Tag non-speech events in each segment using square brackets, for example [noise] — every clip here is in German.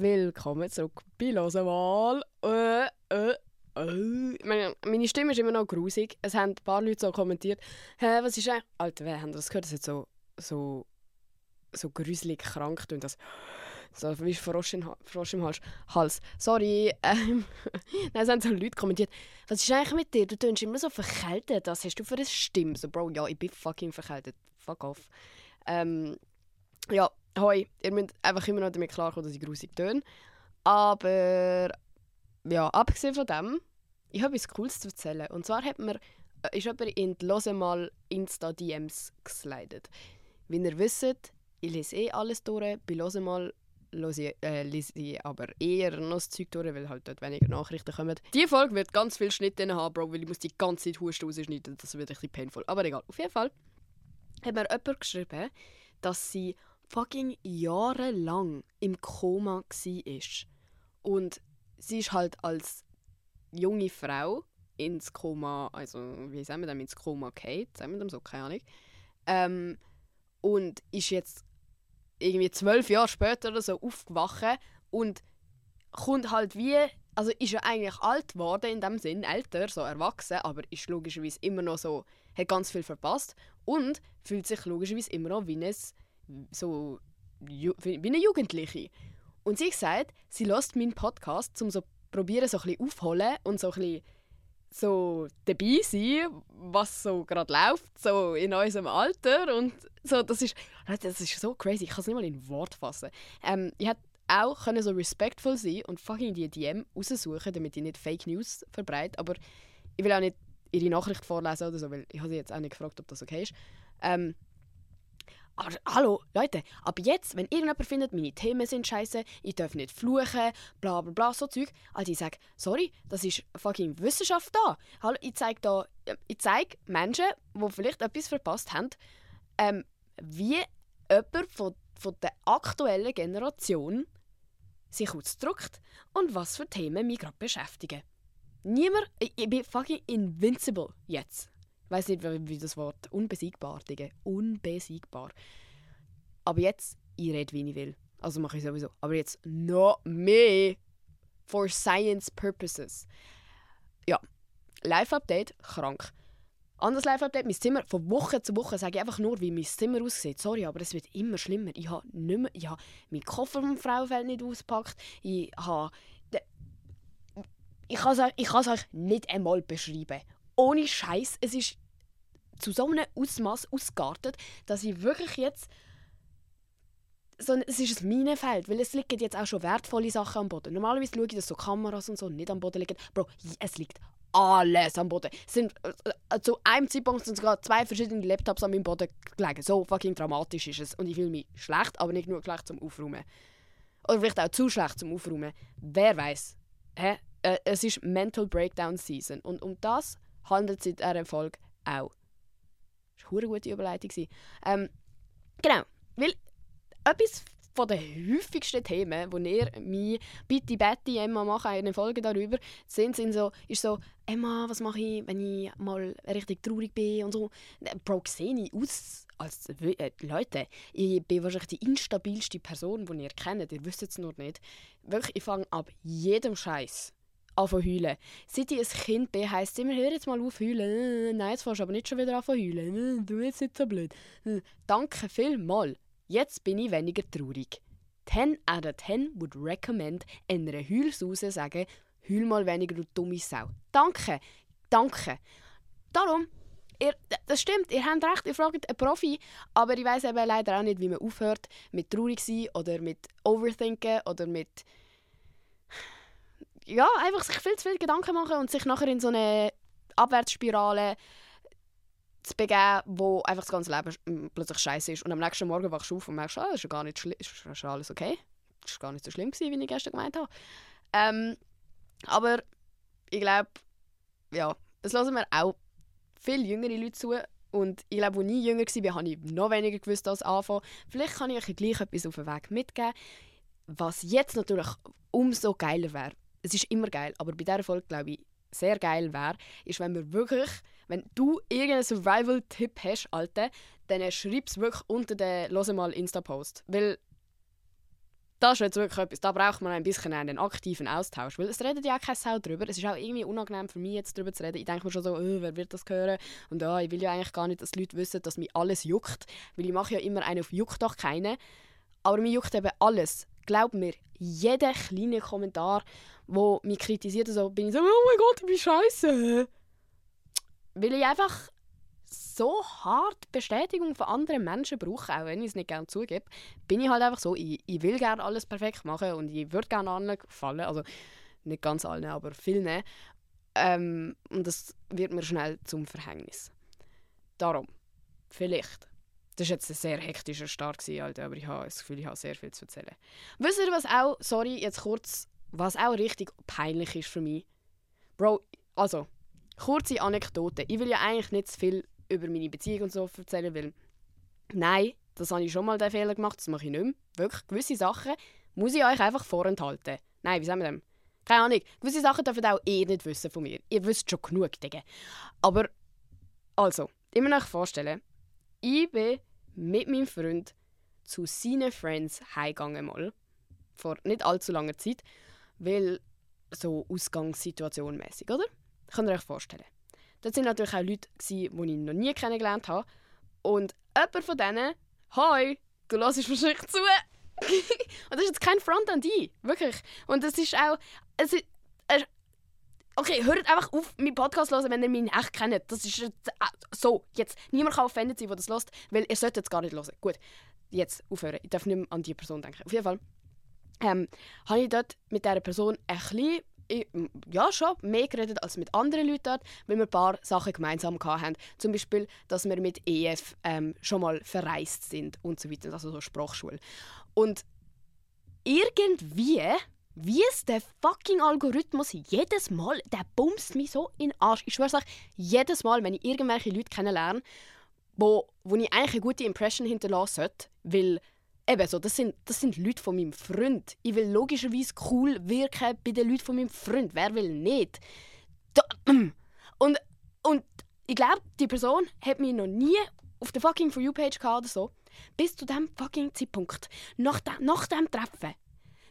Willkommen zurück bei Losenwahl. Äh, äh, äh. Meine, meine Stimme ist immer noch grusig. Es haben ein paar Leute so kommentiert, hä, was ist eigentlich... Alter, wer haben das gehört? Das hat so, so, so gruselig krank und das... So wie Frosch, in, Frosch im Hals. Hals. Sorry. Ähm, [laughs] Nein, es haben so Leute kommentiert. Was ist eigentlich mit dir? Du tönst immer so verkältet. Was hast du für eine Stimme? So, Bro, ja, ich bin fucking verkältet. Fuck off. Ähm, ja, hoi. Ihr müsst einfach immer noch damit klarkommen, dass ich grusig töne. Aber ja, abgesehen von dem, ich habe etwas Cooles zu erzählen. Und zwar hat mir, äh, ist jemand in die «Lose mal Insta-DMs geslidet. Wie ihr wisst, ich lese eh alles durch. Bei «Lose mal» lese ich, äh, lese ich aber eher noch das Zeug durch, weil halt dort weniger Nachrichten kommen. Die Folge wird ganz viel Schnitt drin haben, Bro, weil ich muss die ganze Zeit Husten rausschneiden. Das wird ein bisschen painful. Aber egal. Auf jeden Fall hat mir jemand geschrieben, dass sie fucking jahrelang im Koma war. Und sie ist halt als junge Frau ins Koma, also wie sagen wir das, ins Koma gefallen, sagen wir das so, keine Ahnung. Ähm, und ist jetzt irgendwie zwölf Jahre später oder so aufgewacht und kommt halt wie, also ist ja eigentlich alt geworden in dem Sinn, älter, so erwachsen, aber ist logischerweise immer noch so, hat ganz viel verpasst und fühlt sich logischerweise immer noch wie eine, so, wie eine Jugendliche. Und sie sagt, sie lässt meinen Podcast, um so probieren, so ein bisschen aufholen und so ein so dabei sein, was so gerade läuft, so in unserem Alter und so, das ist, das ist so crazy, ich kann es nicht mal in Wort fassen. Ähm, ich hätte auch können so respektvoll sein und fucking die DM raussuchen, damit ich nicht Fake News verbreite, aber ich will auch nicht ihre Nachricht vorlesen oder so, weil ich habe sie jetzt auch nicht gefragt, ob das okay ist. Ähm, aber hallo, Leute, ab jetzt, wenn irgendjemand findet, meine Themen sind scheiße, ich darf nicht fluchen, bla bla bla, so Zeug, also ich sage, sorry, das ist fucking Wissenschaft da. Hallo, ich zeige da, ich zeige Menschen, die vielleicht etwas verpasst haben, ähm, wie jemand von, von der aktuellen Generation sich ausdrückt und was für Themen mich gerade beschäftigen. Niemand, ich, ich bin fucking invincible jetzt. Weiß nicht, wie das Wort unbesiegbar, Digga. Unbesiegbar. Aber jetzt, ich rede, wie ich will. Also mache ich sowieso. Aber jetzt noch mehr for science purposes. Ja, Live-Update, krank. Anderes Live-Update, mein Zimmer, von Woche zu Woche sage ich einfach nur, wie mein Zimmer aussieht. Sorry, aber es wird immer schlimmer. Ich habe nicht mehr, ich habe meinen Koffer vom Frauenfeld nicht ausgepackt. Ich habe... Ich kann es euch nicht einmal beschreiben. Ohne Scheiß, es ist zu so einem Ausmaß ausgeartet, dass ich wirklich jetzt so, es ist ein Minenfeld, weil es liegen jetzt auch schon wertvolle Sachen am Boden. Normalerweise schaue ich, dass so Kameras und so nicht am Boden liegen. Bro, es liegt alles am Boden. Es sind, äh, zu einem Zeitpunkt sind sogar zwei verschiedene Laptops an meinem Boden gelegen. So fucking dramatisch ist es. Und ich fühle mich schlecht, aber nicht nur schlecht zum Aufräumen. Oder vielleicht auch zu schlecht zum Aufräumen. Wer weiß? Hä? Äh, es ist Mental Breakdown Season. Und um das handelt in dieser Folge auch. Das war eine gute Überleitung. Ähm, genau, weil etwas von den häufigsten Themen, wo ihr mir bitte Betty Emma machen eine Folge darüber sind, sind so, ist so Emma, was mache ich, wenn ich mal richtig traurig bin und so. Bro, sehe ich aus als äh, Leute, ich bin wahrscheinlich die instabilste Person, die ihr kennt. Ihr wisst es nur nicht. Wirklich, ich fange ab jedem Scheiß an heulen. Seit ich ein Kind bin, heisst es immer, hör jetzt mal auf heulen. Nein, jetzt fährst du aber nicht schon wieder an heulen. Du bist nicht so blöd. Danke vielmals. Jetzt bin ich weniger traurig. 10 out of 10 would recommend einer Heulsause sagen, heul mal weniger, du dumme Sau. Danke, danke. Darum, ihr, das stimmt, ihr habt recht, ihr fragt einen Profi, aber ich weiß eben leider auch nicht, wie man aufhört mit traurig sein oder mit overthinken oder mit ja, einfach sich viel zu viel Gedanken machen und sich nachher in so eine Abwärtsspirale zu begeben, wo einfach das ganze Leben plötzlich scheiße ist. Und am nächsten Morgen wachst du auf und merkst, ah, ist ja gar nicht schlimm, ist, alles okay. Das war gar nicht so schlimm, gewesen, wie ich gestern gemeint habe. Ähm, aber ich glaube, ja, es hören mir auch viele jüngere Leute zu. Und ich glaube, als ich jünger war, habe ich noch weniger gewusst als Anfang. Vielleicht kann ich euch gleich etwas auf den Weg mitgeben. Was jetzt natürlich umso geiler wäre, es ist immer geil, aber bei dieser Folge glaube ich, sehr geil wäre, ist, wenn wir wirklich, wenn du irgendeinen Survival-Tipp hast, Alter, dann schreib es wirklich unter den «Lose mal Insta-Post». Weil das ist jetzt wirklich etwas, da braucht man ein bisschen einen aktiven Austausch, weil es redet ja auch keine Sau drüber. Es ist auch irgendwie unangenehm für mich, jetzt darüber zu reden. Ich denke mir schon so, oh, wer wird das hören? Und ja, ich will ja eigentlich gar nicht, dass die Leute wissen, dass mich alles juckt, weil ich mache ja immer einen auf «Juckt doch keine». Aber mir juckt eben alles. Glaub mir, jeder kleine Kommentar, wo mich kritisiert, so, bin ich so, oh mein Gott, ich bin scheiße. Weil ich einfach so hart Bestätigung von anderen Menschen brauche, auch wenn ich es nicht gerne zugebe, bin ich halt einfach so, ich, ich will gerne alles perfekt machen und ich würde gerne allen gefallen, also nicht ganz allen, aber vielen. Ähm, und das wird mir schnell zum Verhängnis. Darum, vielleicht. Das war jetzt ein sehr hektischer Start, Alter, aber ich habe das Gefühl, ich habe sehr viel zu erzählen. Wisst ihr, was auch, sorry, jetzt kurz, was auch richtig peinlich ist für mich? Bro, also, kurze Anekdote. Ich will ja eigentlich nicht zu viel über meine Beziehung und so erzählen, weil nein, das habe ich schon mal den Fehler gemacht, das mache ich nicht mehr. Wirklich, gewisse Sachen muss ich euch einfach vorenthalten. Nein, wie sagen wir das? Keine Ahnung. Gewisse Sachen dürfen auch ihr nicht wissen von mir. Ihr wisst schon genug, Digga. Aber, also, ich muss vorstellen, ich bin mit meinem Freund zu seinen Friends heimgegangen mal. Vor nicht allzu langer Zeit. Weil so Ausgangssituation mäßig, oder? Könnt ihr euch vorstellen. Dort waren natürlich auch Leute, die ich noch nie kennengelernt habe. Und jemand von denen, «Hoi, du hörst wahrscheinlich zu!» [laughs] Und das ist jetzt kein Front an dich, wirklich. Und das ist auch... Es ist, äh, okay, hört einfach auf, meinen Podcast zu hören, wenn ihr mich echt kennt. Das ist jetzt, äh, so, jetzt. Niemand kann offended sein, der das hört, weil ihr solltet es gar nicht hören. Gut, jetzt aufhören. Ich darf nicht mehr an diese Person denken. Auf jeden Fall ähm, habe ich dort mit dieser Person ein bisschen ja, schon mehr geredet als mit anderen Leuten dort, weil wir ein paar Sachen gemeinsam hatten. Zum Beispiel, dass wir mit EF ähm, schon mal verreist sind und so weiter, also so Sprachschule. Und irgendwie, wie es der fucking Algorithmus jedes Mal, der bumst mich so in den Arsch. Ich schwöre euch, jedes Mal, wenn ich irgendwelche Leute kennenlerne, wo, wo ich eigentlich eine gute Impression hinterlassen sollte, weil eben so, das sind, das sind Leute von meinem Freund. Ich will logischerweise cool wirken bei den Leuten von meinem Freund. Wer will nicht? Da, [clears throat] und, und ich glaube, die Person hat mich noch nie auf der fucking For You-Page gehabt oder so. Bis zu dem fucking Zeitpunkt. Nach, de, nach dem Treffen.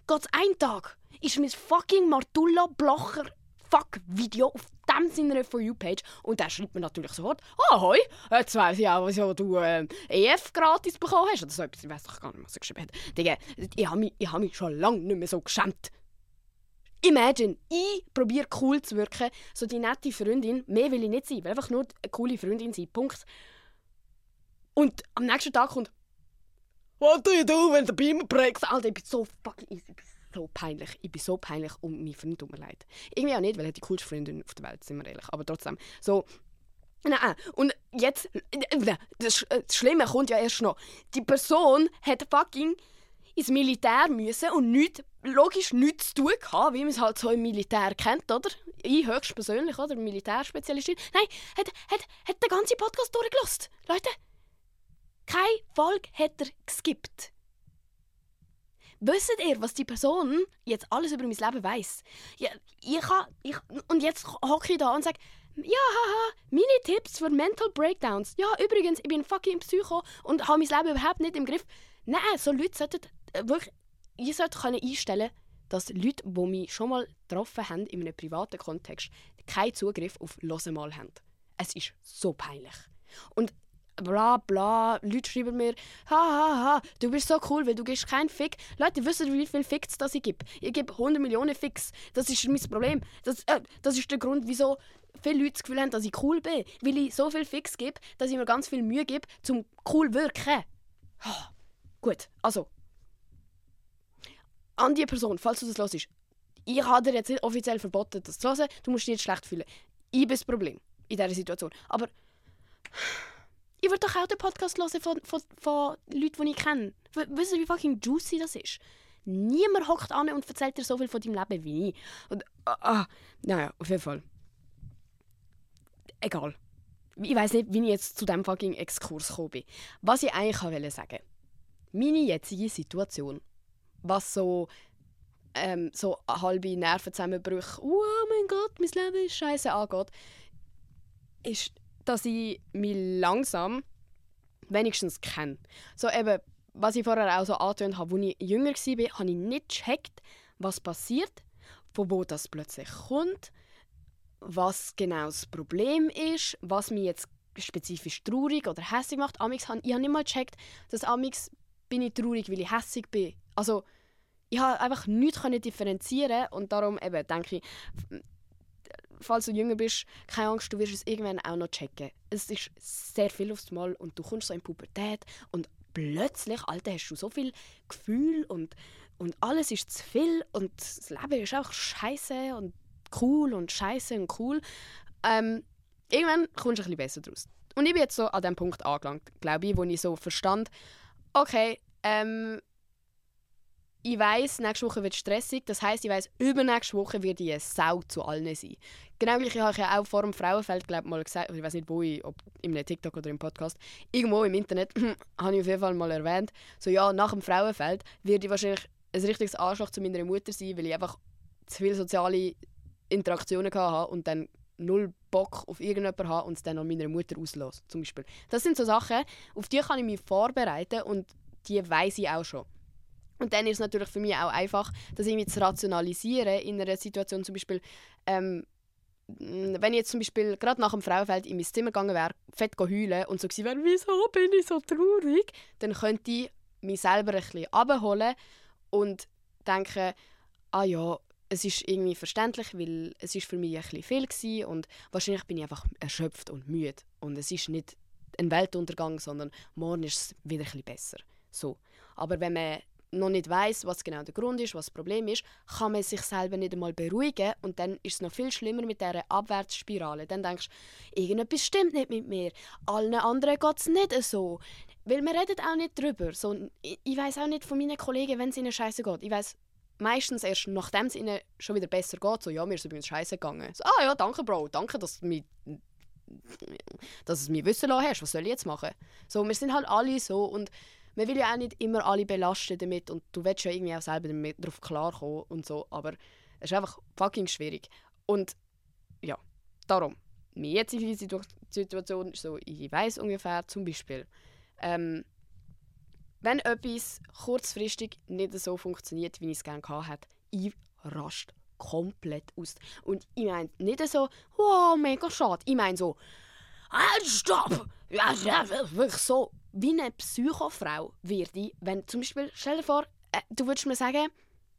Geht's ein Tag, ist mein fucking Martulla Blocher fuck Video auf dem seiner For You-Page. Und der schreibt mir natürlich sofort, «Ah, hoi, jetzt weiss ich auch, wieso du äh, EF gratis bekommen hast.» Oder so etwas, ich weiss doch gar nicht, was er geschrieben hat. Digga, ich habe mich, hab mich schon lange nicht mehr so geschämt. Imagine, ich probiere cool zu wirken, so die nette Freundin, mehr will ich nicht sein, will einfach nur eine coole Freundin sein, Punkt. Und am nächsten Tag kommt «What do you do when the beam breaks?» Alter, ich bin so fucking easy so peinlich. Ich bin so peinlich um meinen Freund, tut mir leid. Irgendwie auch nicht, weil er die coolste Freundin auf der Welt, sind wir ehrlich. Aber trotzdem, so... Nein, und jetzt... Das, Schlimme kommt ja erst noch. Die Person hat fucking ins Militär müssen und nicht, logisch nichts zu tun gehabt, wie man es halt so im Militär kennt, oder? Ich höchstpersönlich, oder? Militärspezialistin. Nein, hat, hat, hat den ganzen Podcast durchgelassen. Leute, keine Folge hat er geskippt. Wisst ihr, was die Person jetzt alles über mein Leben weiß? Ja, ich ich, und jetzt hocke ich da und sage, ja, haha, meine Tipps für Mental Breakdowns. Ja, übrigens, ich bin fucking Psycho und habe mein Leben überhaupt nicht im Griff. Nein, so Leute sollten äh, wirklich, ihr solltet einstellen dass Leute, die mich schon mal getroffen haben in einem privaten Kontext, keinen Zugriff auf «Hören mal» haben. Es ist so peinlich. Und bla bla. Leute schreiben mir, ha ha ha, du bist so cool, weil du gibst keinen Fick. Leute, wisst ihr, wie viele Ficks das ich gebe? Ich gebe 100 Millionen Ficks. Das ist mein Problem. Das, äh, das ist der Grund, wieso viele Leute das Gefühl haben, dass ich cool bin. Weil ich so viel Fix gebe, dass ich mir ganz viel Mühe gebe, zum cool wirken. Oh, gut, also. An die Person, falls du das hörst, ich habe dir jetzt nicht offiziell verboten, das zu hören. Du musst dich jetzt schlecht fühlen. Ich bin das Problem in dieser Situation. Aber ich würde doch auch den Podcast hören von, von, von Leuten, die ich kenne. Wisst ihr, wie fucking juicy das ist? Niemand hockt an und erzählt dir so viel von deinem Leben wie ich. Und, ah, ah, naja, auf jeden Fall. Egal. Ich weiß nicht, wie ich jetzt zu diesem fucking Exkurs gekommen bin. Was ich eigentlich wollte sagen. Meine jetzige Situation, was so, ähm, so halbe Nervenzusammenbrüche, oh mein Gott, mein Leben ist scheiße angeht, ist dass ich mich langsam wenigstens kenne. So eben, was ich vorher auch so angetönt habe, als ich jünger war, habe ich nicht gecheckt, was passiert, von wo das plötzlich kommt, was genau das Problem ist, was mich jetzt spezifisch traurig oder hässlich macht. Amix ich habe nicht mal gecheckt, dass Amix bin ich traurig, weil ich hässlich bin. Also ich habe einfach nichts differenzieren und darum eben denke ich, falls du jünger bist, keine Angst, du wirst es irgendwann auch noch checken. Es ist sehr viel aufs Mal und du kommst so in Pubertät und plötzlich, Alter, hast du so viel Gefühl und, und alles ist zu viel und das Leben ist auch scheiße und cool und scheiße und cool. Ähm, irgendwann kommst du ein bisschen besser draus. Und ich bin jetzt so an dem Punkt angelangt, glaube ich, wo ich so verstand, okay, ähm, ich weiß, nächste Woche wird stressig. Das heißt, ich weiß, übernächste Woche wird ich eine Sau zu allen sein. Genau gleich habe ich ja auch vor dem Frauenfeld glaub, mal gesagt, ich weiß nicht wo, ich, ob einem TikTok oder im Podcast, irgendwo im Internet [clears throat] habe ich auf jeden Fall mal erwähnt, so ja, nach dem Frauenfeld werde ich wahrscheinlich ein richtiges Arschloch zu meiner Mutter sein, weil ich einfach zu viele soziale Interaktionen hatte und dann null Bock auf irgendjemanden habe und es dann an meiner Mutter auslöse, zum Beispiel. Das sind so Sachen, auf die kann ich mich vorbereiten und die weiß ich auch schon. Und dann ist es natürlich für mich auch einfach, das irgendwie zu rationalisieren in einer Situation zum Beispiel, ähm, wenn ich jetzt zum Beispiel gerade nach dem Frauenfeld in mein Zimmer gegangen wäre, fett heulen und so gewesen wäre, wieso bin ich so traurig, dann könnte ich mich selber ein bisschen abholen und denken, ah ja, es ist irgendwie verständlich, weil es ist für mich ein bisschen viel gewesen und wahrscheinlich bin ich einfach erschöpft und müde und es ist nicht ein Weltuntergang, sondern morgen ist es wieder ein bisschen besser. So. Aber wenn man noch nicht weiß, was genau der Grund ist, was das Problem ist, kann man sich selber nicht einmal beruhigen und dann ist es noch viel schlimmer mit dieser Abwärtsspirale. Dann denkst du, irgendetwas stimmt nicht mit mir, allen anderen geht es nicht so. Weil man redet auch nicht darüber. So, ich, ich weiß auch nicht von meinen Kollegen, wenn es ihnen scheiße geht. Ich weiß meistens erst nachdem es ihnen schon wieder besser geht, so, ja, mir ist übrigens scheiße gegangen. So, ah ja, danke Bro, danke, dass du mich dass es mir wissen lassen hast, was soll ich jetzt machen? So, wir sind halt alle so und man will ja auch nicht immer alle belasten damit und du willst ja irgendwie auch selber damit darauf klarkommen und so, aber es ist einfach fucking schwierig. Und ja, darum, meine jetzige Situation ist so, ich weiß ungefähr zum Beispiel, ähm, wenn etwas kurzfristig nicht so funktioniert, wie ich es gerne hatte, ich raste komplett aus. Und ich meine nicht so, wow, mega schade. Ich meine so, halt, stopp! Wirklich so, wie eine Psychofrau werde wenn zum Beispiel, stell dir vor, äh, du würdest mir sagen,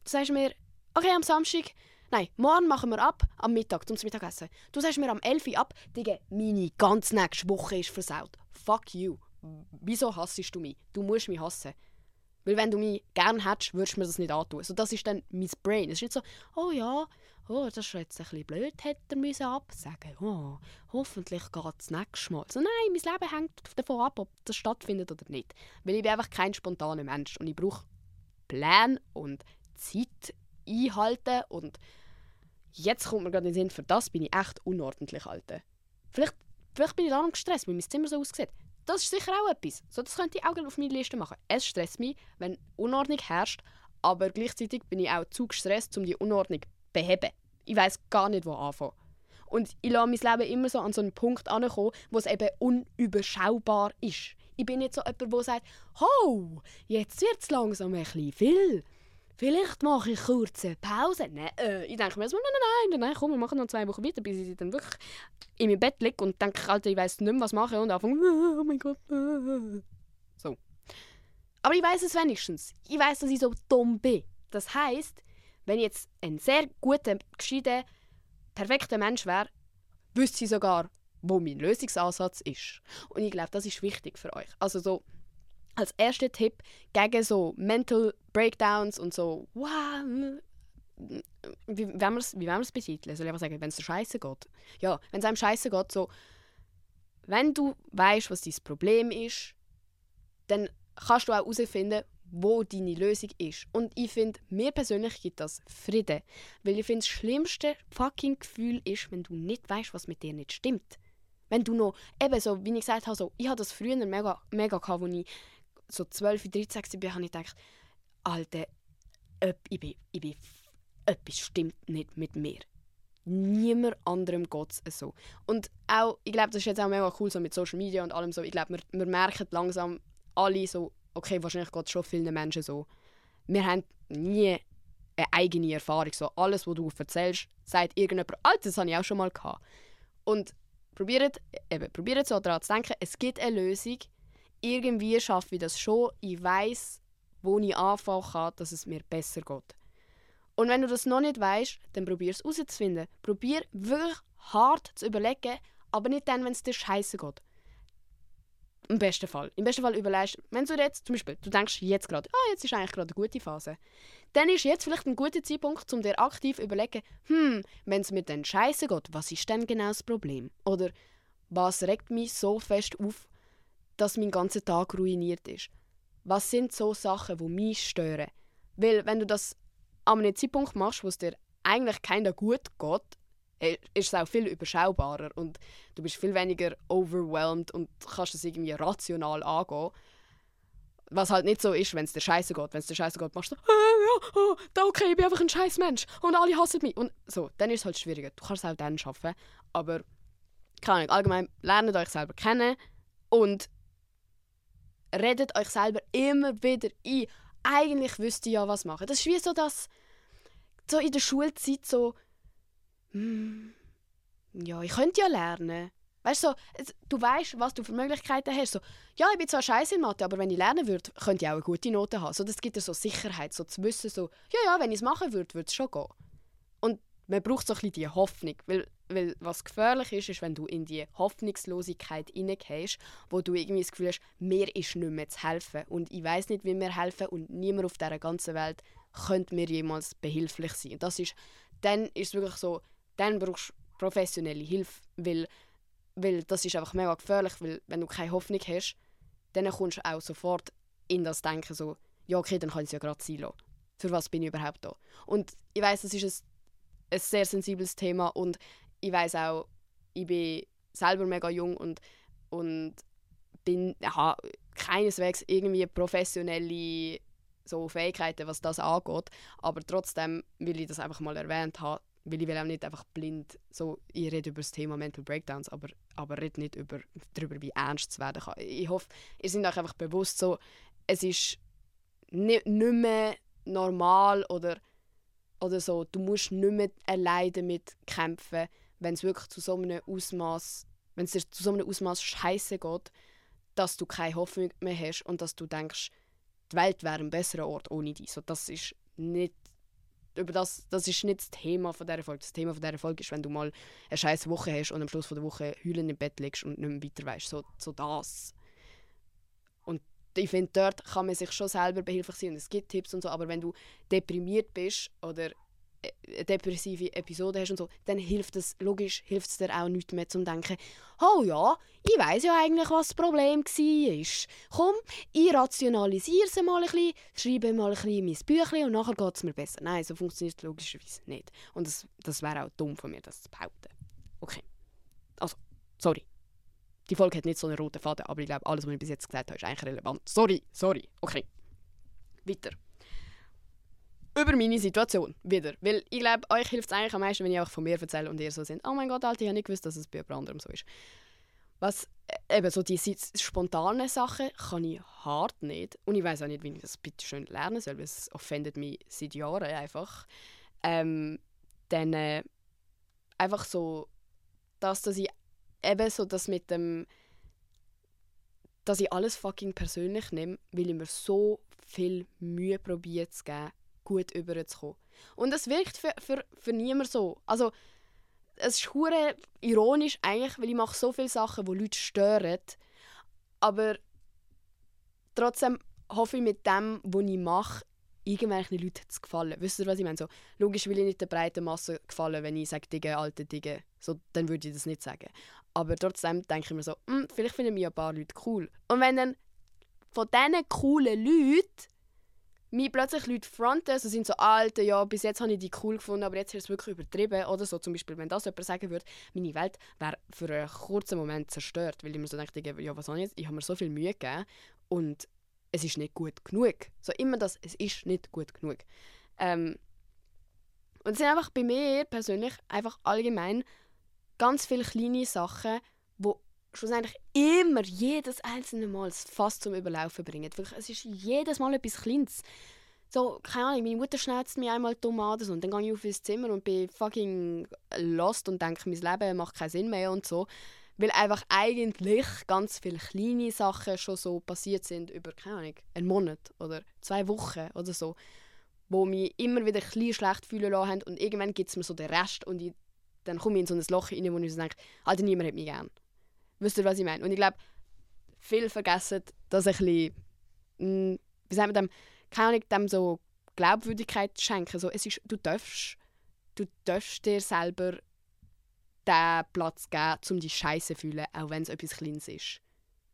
du sagst mir, okay, am Samstag, nein, morgen machen wir ab, am Mittag, zum Mittagessen. Du sagst mir am 11 Uhr ab, Digga, meine ganze nächste Woche ist versaut. Fuck you. Wieso hassest du mich? Du musst mich hassen. Weil wenn du mich gern hättest, würdest du mir das nicht antun. So, das ist dann mein Brain. Es ist nicht so, oh ja, oh, das ist jetzt ein bisschen blöd, hätte er müssen absagen oh, hoffentlich geht es nächstes Mal. So, nein, mein Leben hängt davon ab, ob das stattfindet oder nicht. Weil ich bin einfach kein spontaner Mensch und ich brauche Pläne und Zeit einhalten und jetzt kommt mir gerade in den Sinn, für das bin ich echt unordentlich, Alter. Vielleicht, vielleicht bin ich darum gestresst, weil mein Zimmer so aussieht. Das ist sicher auch etwas. So, das könnte ich auch auf meine Liste machen. Es stresst mich, wenn Unordnung herrscht, aber gleichzeitig bin ich auch zu gestresst, um die Unordnung zu beheben. Ich weiß gar nicht, wo anfangen. Und ich lasse mein Leben immer so an so einen Punkt ankommen, wo es eben unüberschaubar ist. Ich bin nicht so jemand, der sagt, «Ho, jetzt wird es langsam ein bisschen viel. Vielleicht mache ich kurz eine Pause.» Nein, äh, ich denke mir so, «Nein, nein, nein, nein, komm, wir machen noch zwei Wochen weiter, bis ich dann wirklich in meinem Bett liege und denke, Alter, ich weiß nicht mehr, was machen und anfange, [laughs] «Oh mein Gott.» So. Aber ich weiß es wenigstens. Ich weiß, dass ich so dumm bin. Das heißt, wenn ich jetzt ein sehr guter, gescheiter, perfekter Mensch wäre, wüsste sie sogar, wo mein Lösungsansatz ist. Und ich glaube, das ist wichtig für euch. Also so als erster Tipp gegen so Mental Breakdowns und so, wow, wie wollen wir es, wie wollen wir es betiteln? Soll ich einfach sagen, wenn es dir scheiße geht? Ja, wenn es einem scheiße geht, so, wenn du weißt, was dein Problem ist, dann kannst du auch herausfinden, wo deine Lösung ist. Und ich finde, mir persönlich gibt das Frieden. Weil ich finde, das schlimmste fucking Gefühl ist, wenn du nicht weißt, was mit dir nicht stimmt. Wenn du noch, eben so, wie ich gesagt habe, so, ich hatte das früher mega, mega gehabt, als ich so 12, 13 war, habe ich gedacht, Alter, ich bin, ich bin, etwas stimmt nicht mit mir. Niemand anderem geht es so. Und auch, ich glaube, das ist jetzt auch mega cool so mit Social Media und allem so. Ich glaube, wir, wir merken langsam alle so, okay, wahrscheinlich geht es schon vielen Menschen so. Wir haben nie eine eigene Erfahrung. So, alles, was du erzählst, sagt irgendjemand, Alter, das habe ich auch schon mal gehabt. Und probiert, eben, probiert so daran zu denken, es gibt eine Lösung. Irgendwie schaffe ich das schon. Ich weiß, wo ich anfangen kann, dass es mir besser geht. Und wenn du das noch nicht weißt, dann probier es herauszufinden. Probier wirklich hart zu überlegen, aber nicht dann, wenn es dir scheiße geht. Im besten Fall. Im besten Fall überlegst wenn du jetzt, zum Beispiel, du denkst jetzt gerade, ah, jetzt ist eigentlich gerade eine gute Phase. Dann ist jetzt vielleicht ein guter Zeitpunkt, um dir aktiv zu überlegen, hm, wenn es mir dann scheiße geht, was ist denn genau das Problem? Oder was regt mich so fest auf, dass mein ganzer Tag ruiniert ist? Was sind so Sachen, die mich stören? Weil wenn du das an einem Zeitpunkt machst, wo es dir eigentlich keiner gut geht, äh, ist es auch viel überschaubarer und du bist viel weniger overwhelmed und kannst es irgendwie rational angehen. Was halt nicht so ist, wenn es dir scheiße geht. Wenn es dir scheiße geht, machst du so, äh, ja, oh, okay, ich bin einfach ein scheiß Mensch und alle hassen mich. Und so, dann ist es halt schwieriger. Du kannst es auch dann schaffen, aber keine Ahnung, allgemein lernt euch selber kennen und redet euch selber immer wieder ein. Eigentlich wüsste ich ja, was machen. Das ist wie so das, so in der Schulzeit so, hm, ja, ich könnte ja lernen. Weißt du, so, du weißt, was du für Möglichkeiten hast. So, ja, ich bin zwar scheiße in Mathe, aber wenn ich lernen würde, könnte ich auch eine gute Note haben. So, das gibt dir so Sicherheit, so zu wissen, so, ja, ja, wenn ich es machen würde, würde es schon gehen. Und man braucht so ein bisschen die Hoffnung, weil, weil was gefährlich ist, ist, wenn du in die Hoffnungslosigkeit hineingehst, wo du irgendwie das Gefühl hast, mir ist nicht mehr zu helfen und ich weiß nicht, wie mir helfen und niemand auf dieser ganzen Welt könnte mir jemals behilflich sein. das ist, dann ist wirklich so, dann brauchst du professionelle Hilfe, weil, weil das ist einfach mega gefährlich, weil wenn du keine Hoffnung hast, dann kommst du auch sofort in das Denken so, ja okay, dann kann ich es ja gerade sein lassen. Für was bin ich überhaupt da? Und ich weiß, das ist ein, ein sehr sensibles Thema und ich weiß auch, ich bin selber mega jung und, und bin, ja, keineswegs irgendwie professionelle so Fähigkeiten, was das angeht. Aber trotzdem will ich das einfach mal erwähnt haben, weil ich will auch nicht einfach blind so, ich rede über das Thema Mental Breakdowns, aber, aber rede nicht über, darüber, wie ernst es werden kann. Ich hoffe, ihr seid euch einfach bewusst so, es ist nicht, nicht mehr normal oder, oder so, du musst nicht mehr allein damit kämpfen, wenn es wirklich zu so einem Ausmaß, wenn es zu so einem Ausmaß scheiße geht, dass du keine Hoffnung mehr hast und dass du denkst, die Welt wäre ein besserer Ort ohne dich. So, das ist nicht über das, das ist nicht das Thema von dieser Folge. Das Thema von dieser Folge ist, wenn du mal eine scheiß Woche hast und am Schluss der Woche heulend im Bett liegst und nicht mehr weiter weißt. So, so das. Und ich finde, dort kann man sich schon selber behilflich sein und es gibt Tipps und so, aber wenn du deprimiert bist oder depressive Episode hast und so, dann hilft es, logisch, hilft es dir auch nicht mehr zum Denken, oh ja, ich weiß ja eigentlich, was das Problem war. Komm, ich rationalisiere es mal ein bisschen, schreibe mal ein bisschen mein Büchlein und nachher geht es mir besser. Nein, so funktioniert es logischerweise nicht. Und das, das wäre auch dumm von mir, das zu behaupten. Okay. Also, sorry. Die Folge hat nicht so einen roten Faden, aber ich glaube, alles, was ich bis jetzt gesagt habe, ist eigentlich relevant. Sorry, sorry. Okay. Weiter über meine Situation wieder. Weil ich glaube, euch hilft es eigentlich am meisten, wenn ich auch von mir erzähle und ihr so sind, oh mein Gott, Alter, ich habe nicht gewusst, dass es bei jemand anderem so ist. Was äh, eben so diese spontanen Sachen kann ich hart nicht. Und ich weiß auch nicht, wie ich das bitte schön lernen soll, weil es offendet mich seit Jahren einfach. Ähm, dann äh, einfach so, das, dass ich eben so das mit dem dass ich alles fucking persönlich nehme, weil ich mir so viel Mühe probiere zu geben, gut überzukommen. Und es wirkt für, für, für niemand so. Also, es ist hure ironisch eigentlich, weil ich mache so viele Sachen, die Leute stören. Aber trotzdem hoffe ich mit dem, was ich mache, irgendwelchen Leuten zu gefallen. Wisst ihr, was ich meine? So, logisch will ich nicht der breiten Masse gefallen, wenn ich sage, Dinge, alte Dinge. So, dann würde ich das nicht sagen. Aber trotzdem denke ich mir so, hm, vielleicht finden mich ein paar Leute cool. Und wenn dann von diesen coolen Leuten mich plötzlich Leute fronten, also sind so alte, ja, bis jetzt habe ich die cool gefunden, aber jetzt ist es wirklich übertrieben. Oder so zum Beispiel, wenn das jemand sagen würde, meine Welt wäre für einen kurzen Moment zerstört, weil ich mir so denke, ja, was habe ich jetzt? Ich habe mir so viel Mühe gegeben und es ist nicht gut genug. So immer das, es ist nicht gut genug. Ähm, und es sind einfach bei mir persönlich einfach allgemein ganz viele kleine Sachen, wo schlussendlich immer, jedes einzelne Mal fast zum Überlaufen bringen. Es ist jedes Mal etwas Kleines. So, keine Ahnung, meine Mutter schnauzt mich einmal an und dann gehe ich auf ins Zimmer und bin fucking lost und denke, mein Leben macht keinen Sinn mehr und so. Weil einfach eigentlich ganz viele kleine Sachen schon so passiert sind über, keine Ahnung, einen Monat oder zwei Wochen oder so, wo mich immer wieder ein schlecht fühlen lassen und irgendwann gibt es mir so den Rest und ich, dann komme ich in so ein Loch rein, wo ich so denke, Alter, niemand hat mich gern. Wisst ihr, was ich meine? Und ich glaube, viele vergessen, dass ein bisschen, mh, hm, wie sagt man dem, keine Ahnung, dem so Glaubwürdigkeit schenken. So, es ist, du darfst, du darfst dir selber den Platz geben, um dich scheiße zu fühlen, auch wenn es etwas Kleines ist.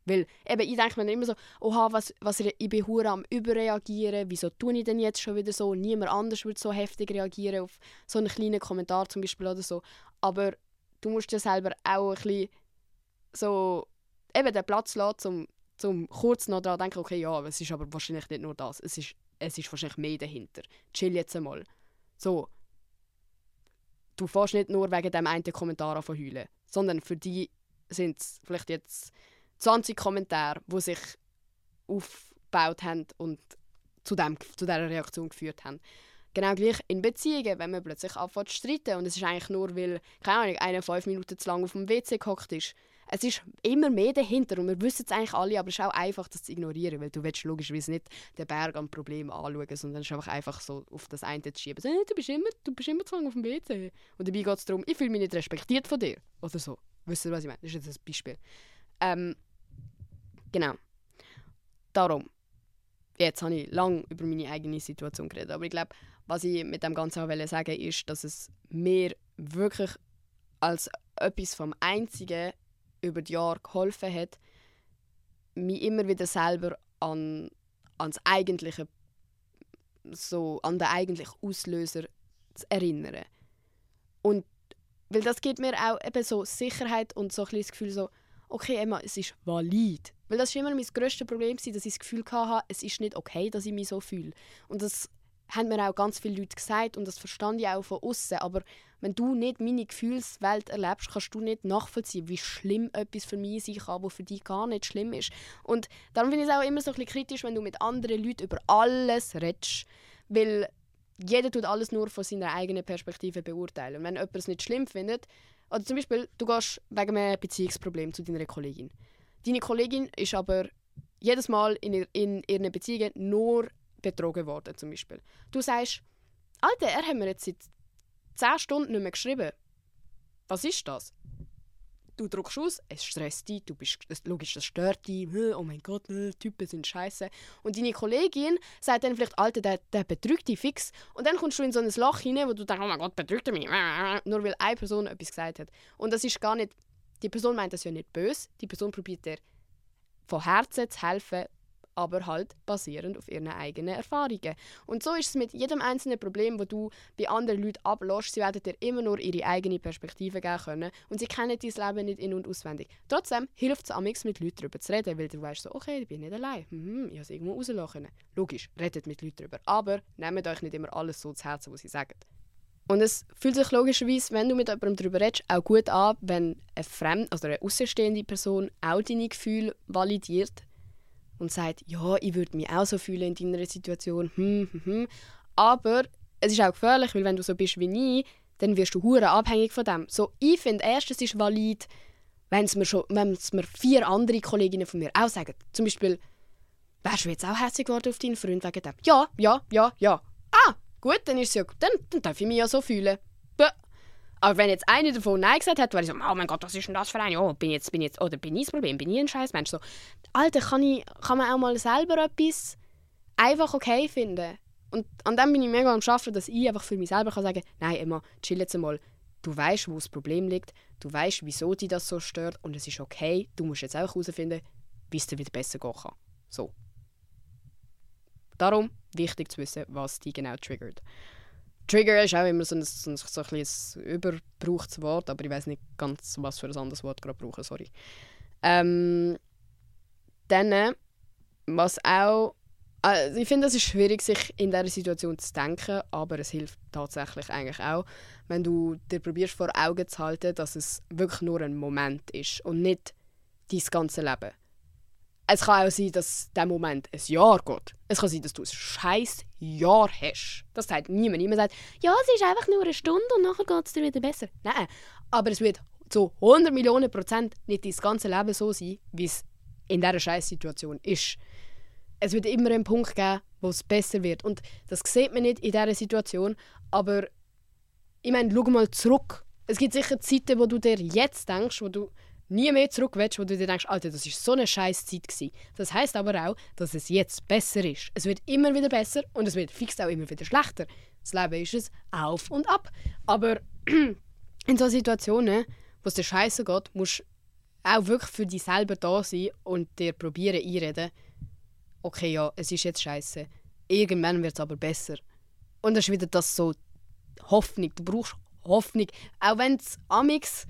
Weil eben, ich denke mir immer so, oha, was, was, ich bin hure am überreagieren, wieso tue ich denn jetzt schon wieder so? Niemand anders würde so heftig reagieren auf so einen kleinen Kommentar zum Beispiel oder so. Aber du musst dir selber auch ein bisschen so eben den Platz lassen, um, um kurz noch daran zu denken, okay, ja, es ist aber wahrscheinlich nicht nur das, es ist, es ist wahrscheinlich mehr dahinter. Chill jetzt einmal. So. Du fährst nicht nur wegen dem einen Kommentar von heulen, sondern für die sind es vielleicht jetzt 20 Kommentare, die sich aufgebaut haben und zu, dem, zu dieser Reaktion geführt haben. Genau gleich in Beziehungen, wenn man plötzlich anfängt zu streiten und es ist eigentlich nur, weil, keine Ahnung, einer fünf Minuten zu lang auf dem WC gehockt ist. Es ist immer mehr dahinter und wir wissen es eigentlich alle, aber es ist auch einfach, das zu ignorieren, weil du willst logischerweise nicht den Berg an Problemen anschauen, sondern es ist einfach, so auf das eine zu schieben. So, du, bist immer, du bist immer auf dem WC. Und dabei geht es darum, ich fühle mich nicht respektiert von dir. Oder so. Wisst ihr, was ich meine? Das ist jetzt ein Beispiel. Ähm, Genau. Darum. Jetzt habe ich lange über meine eigene Situation geredet. Aber ich glaube, was ich mit dem Ganzen auch sagen ist, dass es mir wirklich als etwas vom Einzigen über die Jahre geholfen hat, mich immer wieder selber an ans eigentliche so an den eigentlichen Auslöser zu erinnern. Und weil das gibt mir auch eben so Sicherheit und so ein das Gefühl so, okay Emma, es ist valid. Weil das war immer mein grösstes Problem, dass ich das Gefühl hatte, es ist nicht okay, dass ich mich so fühle. Und das haben mir auch ganz viele Leute gesagt und das verstand ich auch von außen. Aber wenn du nicht meine Gefühlswelt erlebst, kannst du nicht nachvollziehen, wie schlimm etwas für mich sein kann, was für dich gar nicht schlimm ist. Und darum finde ich es auch immer so ein bisschen kritisch, wenn du mit anderen Leuten über alles redest. Weil jeder tut alles nur von seiner eigenen Perspektive beurteilen. Und wenn jemand es nicht schlimm findet, oder zum Beispiel, du gehst wegen einem Beziehungsproblem zu deiner Kollegin. Deine Kollegin ist aber jedes Mal in, in ihren Beziehungen nur betrogen worden, zum Beispiel. Du sagst, Alter, er hat mir jetzt seit 10 Stunden nicht mehr geschrieben. Was ist das? Du drückst aus, es stresst dich, du bist, logisch, das stört dich, oh mein Gott, ne, Typen sind scheiße. Und deine Kollegin sagt dann vielleicht, Alter, der, der betrügt dich fix. Und dann kommst du in so ein Loch hinein, wo du denkst, oh mein Gott, betrügt er mich. Nur weil eine Person etwas gesagt hat. Und das ist gar nicht die Person meint das ja nicht böse, die Person probiert dir von Herzen zu helfen, aber halt basierend auf ihren eigenen Erfahrungen. Und so ist es mit jedem einzelnen Problem, wo du bei anderen Leuten ablässt. Sie werden dir immer nur ihre eigene Perspektive geben können und sie kennen dein Leben nicht in- und auswendig. Trotzdem hilft es amix mit Leuten darüber zu reden, weil du weißt so, okay, ich bin nicht allein. Mhm, ich habe es irgendwo rauslassen Logisch, redet mit Leuten darüber. Aber nehmt euch nicht immer alles so zu Herzen, was sie sagen. Und es fühlt sich logischerweise, wenn du mit jemandem darüber redest, auch gut an, wenn eine fremde, also eine außenstehende Person auch deine Gefühle validiert und sagt, ja, ich würde mich auch so fühlen in deiner Situation. Hm, hm, hm. Aber es ist auch gefährlich, weil wenn du so bist wie ich, dann wirst du hure abhängig von dem. So, ich finde erstens ist valid, wenn es mir schon, wenn es mir vier andere Kolleginnen von mir auch sagen. Zum Beispiel, wärst du jetzt auch hässlich geworden auf deinen Freund wegen dem? Ja, ja, ja, ja. Ah, Gut, dann ist ja, dann, dann darf ich mich ja so fühlen. Aber wenn jetzt eine davon Nein gesagt hat, wäre ich so, oh mein Gott, was ist denn das für eine? Oh, bin jetzt, bin jetzt, oder bin ich das Problem? Bin ich ein scheiß Mensch? So, Alter, kann, ich, kann man auch mal selber etwas einfach okay finden? Und an dem bin ich mega am Arbeiten, dass ich einfach für mich selber kann sagen nein, Emma, chill jetzt mal. Du weißt, wo das Problem liegt. Du weißt, wieso dich das so stört. Und es ist okay. Du musst jetzt auch herausfinden, wie es dir wieder besser gehen kann. So. Darum wichtig zu wissen, was die genau triggert. Trigger ist auch immer so ein, so ein, so ein überbrauchtes Wort, aber ich weiß nicht ganz, was für ein anderes Wort gerade brauchen, sorry. Ähm, dann, was auch, also ich finde, es ist schwierig, sich in dieser Situation zu denken, aber es hilft tatsächlich eigentlich auch, wenn du dir probierst vor Augen zu halten, dass es wirklich nur ein Moment ist und nicht dein ganze Leben. Es kann auch sein, dass der Moment ein Jahr geht. Es kann sein, dass du ein scheiß Jahr hast. Das sagt niemand. Niemand sagt, ja, es ist einfach nur eine Stunde und nachher geht es dir wieder besser. Nein, aber es wird zu 100 Millionen Prozent nicht dein ganze Leben so sein, wie es in dieser scheiß Situation ist. Es wird immer einen Punkt geben, wo es besser wird. Und das sieht man nicht in dieser Situation. Aber ich meine, schau mal zurück. Es gibt sicher Zeiten, wo du dir jetzt denkst, wo du nie mehr zurück willst, wo du dir denkst, Alter, das ist so eine scheiß Zeit gewesen. Das heißt aber auch, dass es jetzt besser ist. Es wird immer wieder besser und es wird fix auch immer wieder schlechter. Das Leben ist es auf und ab. Aber [clears throat] in so Situationen, wo es dir scheiße geht, musst du auch wirklich für dich selber da sein und dir probieren einreden, okay, ja, es ist jetzt scheiße. Irgendwann wird es aber besser. Und das ist wieder das so Hoffnung. Du brauchst Hoffnung. Auch wenn es amix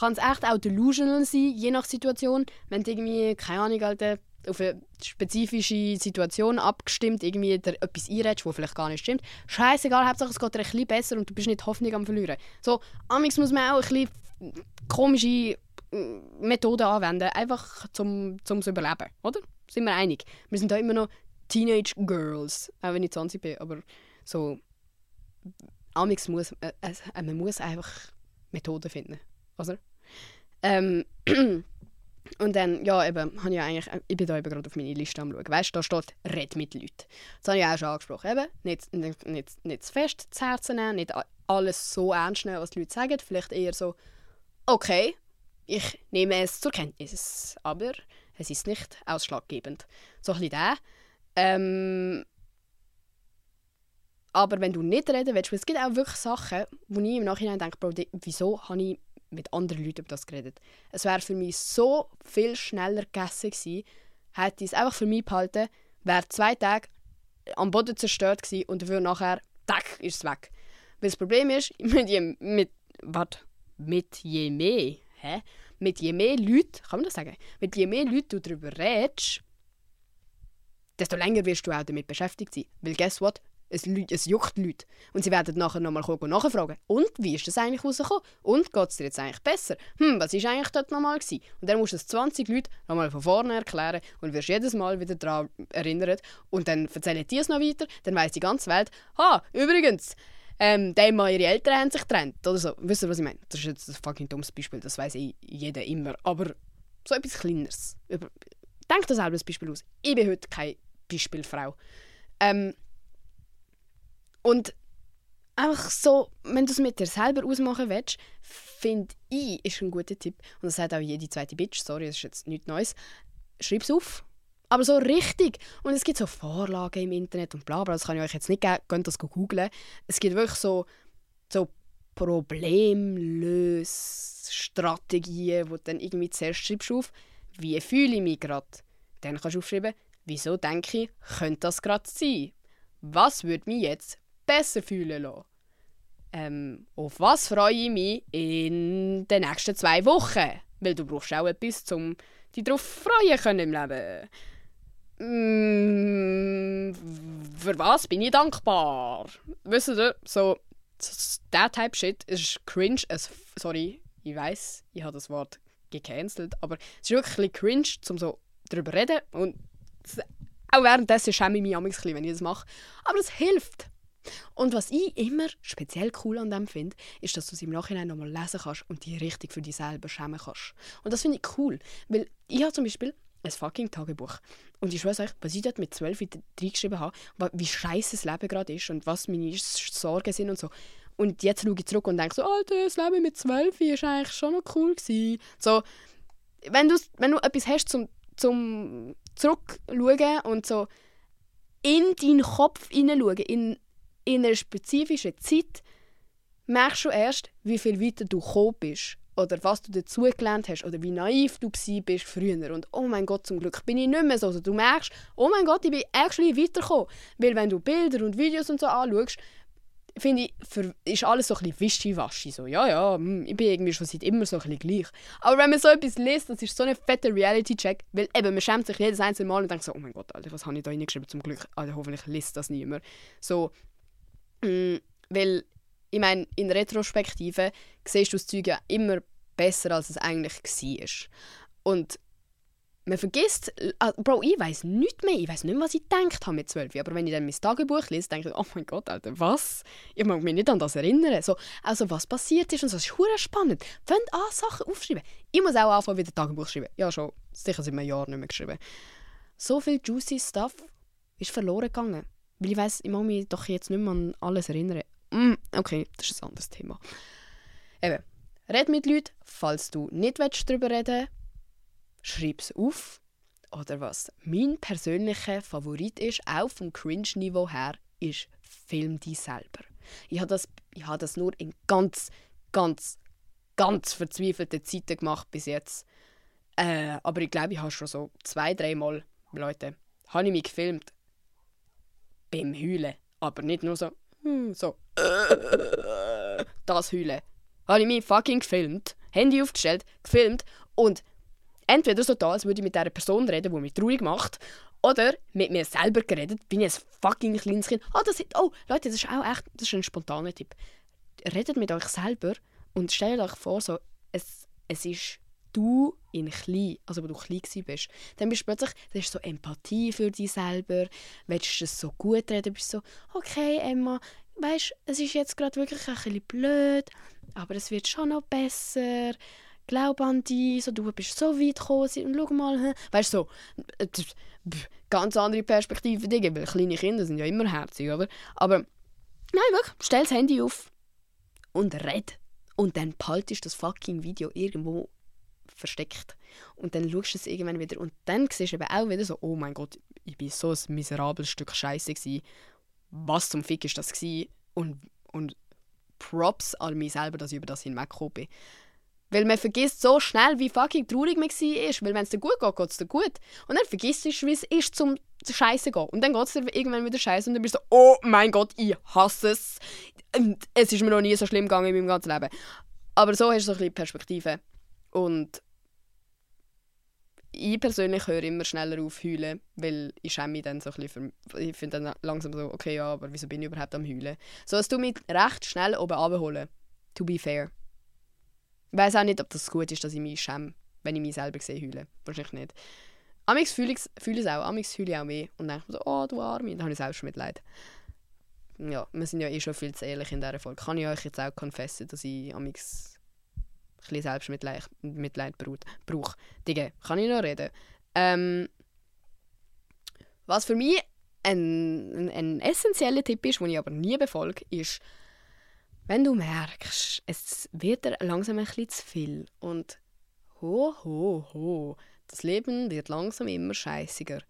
kann es echt auch delusional sein, je nach Situation. Wenn du irgendwie, keine Ahnung, Alter, auf eine spezifische Situation abgestimmt, irgendwie dir etwas einredest, was vielleicht gar nicht stimmt. Scheißegal, Hauptsache es geht dir ein bisschen besser und du bist nicht Hoffnung am Verlieren. So, amix muss man auch ein bisschen komische mm, Methoden anwenden, einfach zum, zum zu überleben, oder? Sind wir einig? Wir sind da immer noch Teenage Girls, auch wenn ich 20 bin, aber so, amix muss, äh, äh, man muss einfach Methoden finden, oder? Ähm, [clears throat] und dann, ja, eben, habe ich eigentlich, ich bin da eben gerade auf meine Liste am schauen. Weißt da steht «Red mit Leuten». Das habe ich auch schon angesprochen. Eben, nicht, nicht, nicht, nicht zu fest zu Herzen nehmen, nicht alles so ernst nehmen, was die Leute sagen. Vielleicht eher so «Okay, ich nehme es zur Kenntnis, aber es ist nicht ausschlaggebend». So ein bisschen der. Ähm, aber wenn du nicht reden willst, weil es gibt auch wirklich Sachen, wo ich im Nachhinein denke, Bro, wieso habe ich mit anderen Leuten über das geredet. Es wäre für mich so viel schneller gegessen gewesen, hätte ich es einfach für mich behalten, wäre zwei Tage am Boden zerstört gewesen und dafür nachher, tack, ist es weg. Weil das Problem ist, [laughs] mit je, mit, wat, mit je mehr, hä? Mit je mehr Leuten, kann man das sagen? Mit je mehr Leuten du darüber redest, desto länger wirst du auch damit beschäftigt sein. Weil guess what? Es, es juckt Leute. Und sie werden nachher nochmal nachfragen. Und wie ist das eigentlich rausgekommen? Und geht es dir jetzt eigentlich besser? Hm, was war eigentlich dort nochmal? Gewesen? Und dann musst du es 20 Leute nochmal von vorne erklären und wirst jedes Mal wieder daran erinnert. Und dann erzählen die es noch weiter. Dann weiss die ganze Welt, ha, übrigens, ähm, der mal ihre Eltern haben sich getrennt. Oder so. Wisst ihr, was ich meine? Das ist jetzt ein fucking dummes Beispiel, das weiß eh jeder immer. Aber so etwas Kleineres. Denk dir selber ein Beispiel aus. Ich bin heute keine Beispielfrau. Ähm, und einfach so, wenn du es mit dir selber ausmachen willst, finde ich, ist ein guter Tipp. Und das sagt auch jede zweite Bitch, sorry, das ist jetzt nichts Neues. Schreib es auf. Aber so richtig. Und es gibt so Vorlagen im Internet und bla bla, das kann ich euch jetzt nicht geben, könnt das googeln. Es gibt wirklich so, so Problemlösstrategien, wo du dann irgendwie zuerst schreibst auf, wie fühle ich mich gerade. Dann kannst du aufschreiben, wieso denke ich, könnte das gerade sein. Was würde mich jetzt besser fühlen lassen. Ähm, auf was freue ich mich in den nächsten zwei Wochen? Weil du brauchst auch etwas, um dich darauf freuen können im Leben. Mm, für was bin ich dankbar? Wisst ihr, so, der Type Shit ist cringe. Es, sorry, ich weiß, ich habe das Wort gecancelt, aber es ist wirklich cringe, um so darüber zu reden. Und auch währenddessen schäme ich mich ein bisschen, wenn ich das mache. Aber es hilft. Und was ich immer speziell cool an dem finde, ist, dass du es im Nachhinein nochmal lesen kannst und dich richtig für dich selber schämen kannst. Und das finde ich cool, weil ich habe zum Beispiel ein fucking Tagebuch. Und ich weiß euch, was ich dort mit zwölf reingeschrieben habe, wie scheiße das Leben gerade ist und was meine Sorgen sind und so. Und jetzt schaue ich zurück und denke so, Alter, das Leben mit zwölf ist eigentlich schon noch cool gewesen. So, wenn du, wenn du etwas hast zum, zum zurückschauen und so in deinen Kopf hineinschauen, in in einer spezifischen Zeit merkst du erst, wie viel weiter du gekommen bist oder was du dazugelernt hast oder wie naiv du bist früher und oh mein Gott, zum Glück bin ich nicht mehr so. Also du merkst, oh mein Gott, ich bin actually weitergekommen. Weil wenn du Bilder und Videos und so anschaust, finde ich, für, ist alles so ein bisschen wischiwaschi. So, ja, ja, hm, ich bin irgendwie schon seit immer so ein bisschen gleich. Aber wenn man so etwas liest, das ist so ein fetter Reality-Check, weil eben, man schämt sich jedes einzelne Mal und denkt so, oh mein Gott, Alter, was habe ich da reingeschrieben? Zum Glück, Alter, hoffentlich liest das niemand. So, weil, ich meine, in Retrospektive siehst du das Zeug ja immer besser, als es eigentlich war. Und Man vergisst, äh, Bro, ich weiß nicht mehr, ich weiß nicht mehr, was ich gedacht habe mit 12. Aber wenn ich dann mein Tagebuch lese, denke ich, oh mein Gott, Alter, was? Ich mag mich nicht an das erinnern. So, also was passiert ist und so, das ist hure spannend. Fängt an, Sachen aufschreiben. Ich muss auch anfangen, wieder Tagebuch schreiben. Ja, schon sicher seit einem Jahr nicht mehr geschrieben. So viel juicy Stuff ist verloren gegangen. Weil ich weiß, ich mag mich doch jetzt nicht mehr an alles erinnern. Mm, okay, das ist ein anderes Thema. Eben, red mit Leuten, falls du nicht darüber reden willst schreib es auf. Oder was mein persönlicher Favorit ist, auch vom Cringe-Niveau her, ist Film dich selber. Ich habe das, hab das nur in ganz, ganz, ganz verzweifelten Zeiten gemacht bis jetzt. Äh, aber ich glaube, ich habe schon so zwei, dreimal, Leute, habe ich mich gefilmt. Beim Heulen. Aber nicht nur so, hm, so, das Heulen. Habe ich mich fucking gefilmt, Handy aufgestellt, gefilmt und entweder so da, als würde ich mit dieser Person reden, die mich traurig macht, oder mit mir selber geredet, bin ich ein fucking kleines Kind. Oh, das oh, Leute, das ist auch echt das ist ein spontaner Tipp. Redet mit euch selber und stellt euch vor, so, es, es ist du in klein, also wo du klein bist. Dann bist du plötzlich, das ist so Empathie für dich selber, willst du es so gut reden, bist so, okay Emma, weißt, es ist jetzt gerade wirklich ein bisschen blöd, aber es wird schon noch besser glaub an dich, so, du bist so weit gekommen, und schau mal, weißt du, so, ganz andere Perspektive, Dinge, weil kleine Kinder sind ja immer herzig, oder? Aber, nein, wirklich, stell das Handy auf und red. Und dann behaltest das fucking Video irgendwo versteckt. Und dann schaust du es irgendwann wieder und dann siehst du eben auch wieder so, oh mein Gott, ich bin so ein miserables Stück Scheiße gewesen. Was zum Fick ist das gewesen? Und, und Props an mich selber, dass ich über das hinweggekommen bin. Weil man vergisst so schnell, wie fucking traurig man war. Weil wenn es dir gut geht, geht es dir gut. Und dann vergisst du, wie es ist, zum Scheiße gehen. Und dann geht es dir irgendwann wieder Scheiße und dann bist du so, oh mein Gott, ich hasse es. Und es ist mir noch nie so schlimm gegangen in meinem ganzen Leben. Aber so hast du so ein bisschen Perspektive. Und ich persönlich höre immer schneller auf heulen, weil ich schäme mich dann so ein bisschen für, ich finde dann langsam so, okay, ja, aber wieso bin ich überhaupt am heulen? So, es tut mich recht schnell oben abholen. To be fair. Ich weiß auch nicht, ob das gut ist, dass ich mich schäme, wenn ich mich selber sehe heulen. Wahrscheinlich nicht. Amix fühle ich es auch. Amix fühle ich auch mehr. Und dann denke ich so, oh, du Arme. Dann habe ich selbst schon Mitleid. Ja, wir sind ja eh schon viel zu ehrlich in dieser Folge. Kann ich euch jetzt auch confessen, dass ich Amix ein bisschen Selbstmitleid Mitleid brauche. Digga, kann ich noch reden? Ähm, was für mich ein, ein, ein essentieller Tipp ist, den ich aber nie befolge, ist, wenn du merkst, es wird dir langsam ein bisschen zu viel und ho, ho, ho, das Leben wird langsam immer scheißiger.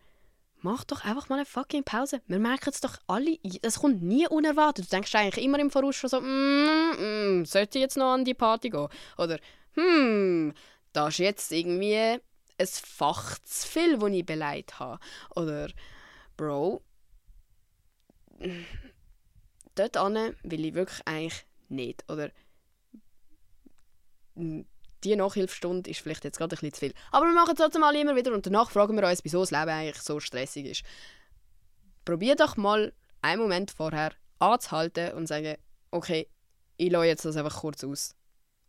Mach doch einfach mal eine fucking Pause. Wir merken es doch alle. Das kommt nie unerwartet. Du denkst eigentlich immer im Voraus schon so, mm, mm, sollte ich jetzt noch an die Party gehen? Oder, hm, da ist jetzt irgendwie ein Fach zu viel, das ich beleidigt habe. Oder, Bro, dort will ich wirklich eigentlich nicht. Oder die Nachhilfestunde ist vielleicht jetzt gerade ein bisschen zu viel. Aber wir machen es trotzdem mal immer wieder und danach fragen wir uns, wieso das Leben eigentlich so stressig ist. Probier doch mal einen Moment vorher anzuhalten und sagen, okay, ich lasse jetzt das einfach kurz aus.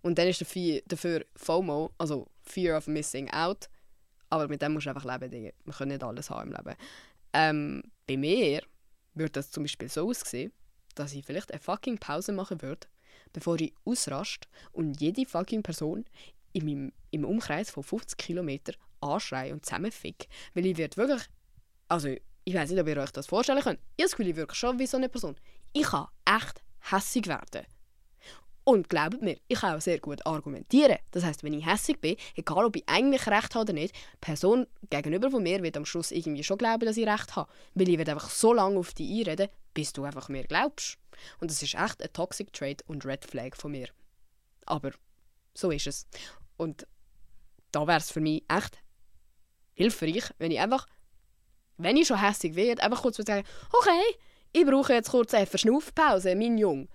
Und dann ist dafür FOMO, also Fear of Missing Out. Aber mit dem musst du einfach leben, Dinge. Wir können nicht alles haben im Leben. Ähm, bei mir würde das zum Beispiel so aussehen, dass ich vielleicht eine fucking Pause machen würde, bevor ich ausrast und jede fucking Person in meinem, im Umkreis von 50 Kilometern anschreie und zusammenfick. Weil ich werde wirklich, also ich weiß nicht, ob ihr euch das vorstellen könnt. Ich das Gefühl, ich wirke schon wie so eine Person. Ich kann echt hässig werden. Und glaubt mir, ich kann auch sehr gut argumentieren. Das heißt, wenn ich hässig bin, egal ob ich eigentlich recht habe oder nicht, die Person gegenüber von mir wird am Schluss irgendwie schon glauben, dass ich recht habe. Weil ich werde einfach so lange auf dich einreden, bis du einfach mir glaubst. Und das ist echt ein Toxic Trait und Red Flag von mir. Aber so ist es. Und da wäre es für mich echt hilfreich, wenn ich einfach, wenn ich schon hässig werde, einfach kurz sagen, okay, ich brauche jetzt kurz eine Verschnaufpause, mein Junge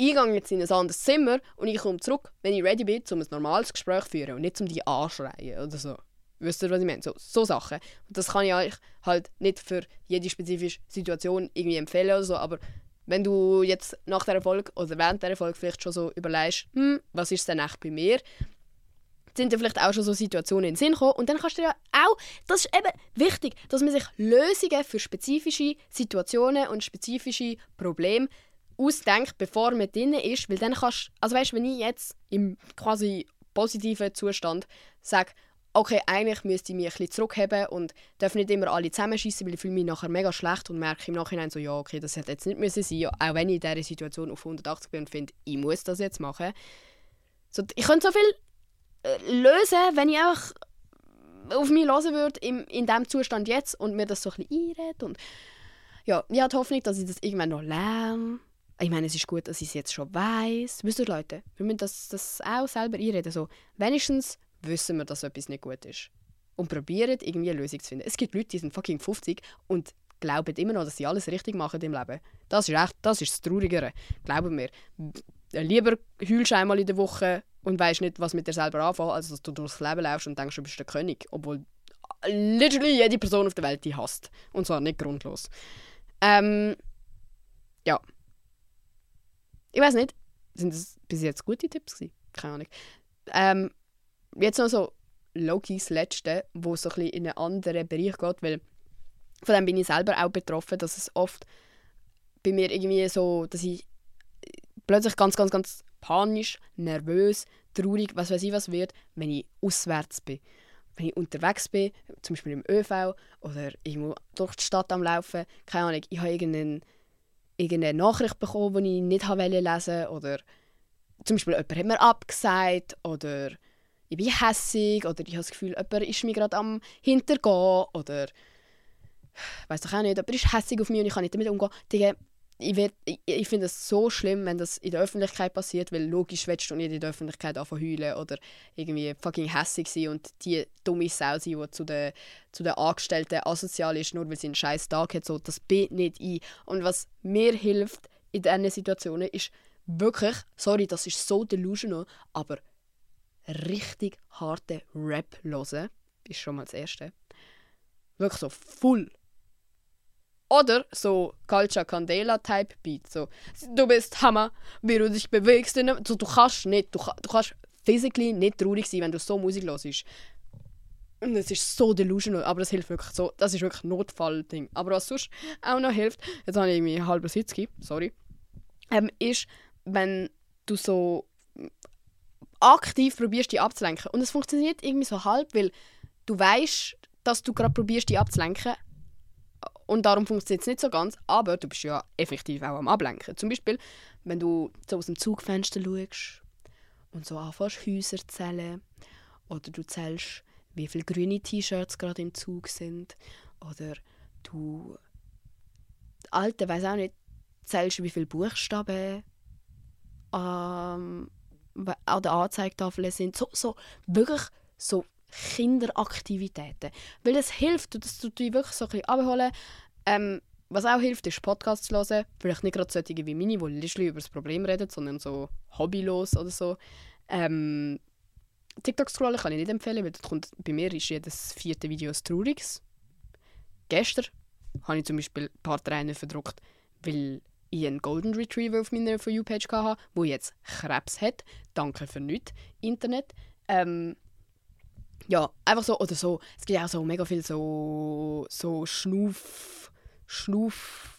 ich gehe jetzt in ein anderes Zimmer und ich komme zurück, wenn ich ready bin, um ein normales Gespräch zu führen und nicht um die anschreien oder so. Wisst ihr, was ich meine? So, so Sachen. Und das kann ich euch halt nicht für jede spezifische Situation irgendwie empfehlen oder so, aber wenn du jetzt nach der Folge oder während der Folge vielleicht schon so überlegst, hm, was ist denn echt bei mir, sind dir vielleicht auch schon so Situationen in den Sinn gekommen. Und dann kannst du ja auch, das ist eben wichtig, dass man sich Lösungen für spezifische Situationen und spezifische Probleme ausdenkt, bevor man drin ist. Weil dann kannst also weißt, wenn ich jetzt im quasi positiven Zustand sage, okay, eigentlich müsste ich mich ein bisschen zurückheben und darf nicht immer alle zusammenschießen, weil ich fühle mich nachher mega schlecht und merke im Nachhinein so, ja, okay, das hätte jetzt nicht müssen sein, auch wenn ich in dieser Situation auf 180 bin und finde, ich muss das jetzt machen. So, ich könnte so viel äh, lösen, wenn ich einfach auf mich hören würde in, in diesem Zustand jetzt und mir das so ein bisschen einrede und ja, ich habe die Hoffnung, dass ich das irgendwann noch lerne. Ich meine, es ist gut, dass ich es jetzt schon weiß. Wisst ihr, Leute, wir müssen das, das auch selber einreden. So, wenigstens wissen wir, dass etwas nicht gut ist. Und probieren, irgendwie eine Lösung zu finden. Es gibt Leute, die sind fucking 50 und glauben immer noch, dass sie alles richtig machen im Leben. Das ist echt, das ist das Traurigere. Glauben mir. Lieber heulst einmal in der Woche und weißt nicht, was mit dir selber anfangen, als dass du durchs Leben läufst und denkst, du bist der König. Obwohl literally jede Person auf der Welt die hasst. Und zwar nicht grundlos. Ähm, ja. Ich weiß nicht, sind das bis jetzt gute Tipps gewesen? Keine Ahnung. Ähm, jetzt noch so Loki das Letzte, wo so ein in einen anderen Bereich geht, weil von dem bin ich selber auch betroffen, dass es oft bei mir irgendwie so, dass ich plötzlich ganz, ganz, ganz panisch, nervös, traurig, was weiß ich was wird, wenn ich auswärts bin. Wenn ich unterwegs bin, zum Beispiel im ÖV oder irgendwo durch die Stadt am Laufen, keine Ahnung, ich habe irgendeine, irgendeine Nachricht bekommen, die ich nicht lesen wollte oder zum Beispiel jemand hat mir abgesagt oder ich bin hässig oder ich habe das Gefühl, jemand ist mir gerade am Hintergehen oder ich weiß doch auch nicht, jemand ist hässig auf mich und ich kann nicht damit umgehen. Ich, ich, ich finde es so schlimm, wenn das in der Öffentlichkeit passiert, weil logisch willst du nicht in der Öffentlichkeit anfangen heulen oder irgendwie fucking hässig sein und die dumme Sau sein, die zu den, zu den Angestellten asozial ist, nur weil sie einen scheiß Tag hat. So, das bin nicht ich. Und was mir hilft in diesen Situationen ist wirklich, sorry, das ist so delusional, aber richtig harte Rap hören. Ist schon mal das Erste. Wirklich so full. Oder so Culture Candela Type Beat. So, du bist Hammer, wie du dich bewegst. So, du kannst nicht, du, du kannst physically nicht traurig sein, wenn du so Musik hörst. Und es ist so delusional, aber das hilft wirklich so. Das ist wirklich Notfallding. Aber was sonst auch noch hilft, jetzt habe ich irgendwie halben Sitz sorry, ähm, ist, wenn du so aktiv probierst, die abzulenken. Und es funktioniert irgendwie so halb, weil du weißt, dass du gerade probierst, die abzulenken. Und darum funktioniert es nicht so ganz, aber du bist ja effektiv auch am Ablenken. Zum Beispiel, wenn du so aus dem Zugfenster schaust und so anfängst, Häuser zu zählen. Oder du zählst, wie viele grüne T-Shirts gerade im Zug sind. Oder du, Alte, weiß auch nicht, zählst, wie viele Buchstaben ähm, an der Anzeigetafel sind. So, so wirklich so Kinderaktivitäten. Weil es hilft, dass du dich wirklich so ein bisschen abholen ähm, was auch hilft, ist Podcasts zu hören. Vielleicht nicht gerade solche wie meine, die literally über das Problem reden, sondern so hobbylos oder so. Ähm, TikTok scrollen kann ich nicht empfehlen, weil kommt, bei mir ist jedes vierte Video ein trauriges. Gestern habe ich zum Beispiel ein paar Tränen verdruckt, weil ich einen Golden Retriever auf meiner For You-Page hatte, der jetzt Krebs hat. Danke für nichts, Internet. Ähm, ja, einfach so, oder so, es gibt auch so mega viel so, so Schnuff, Schnuff,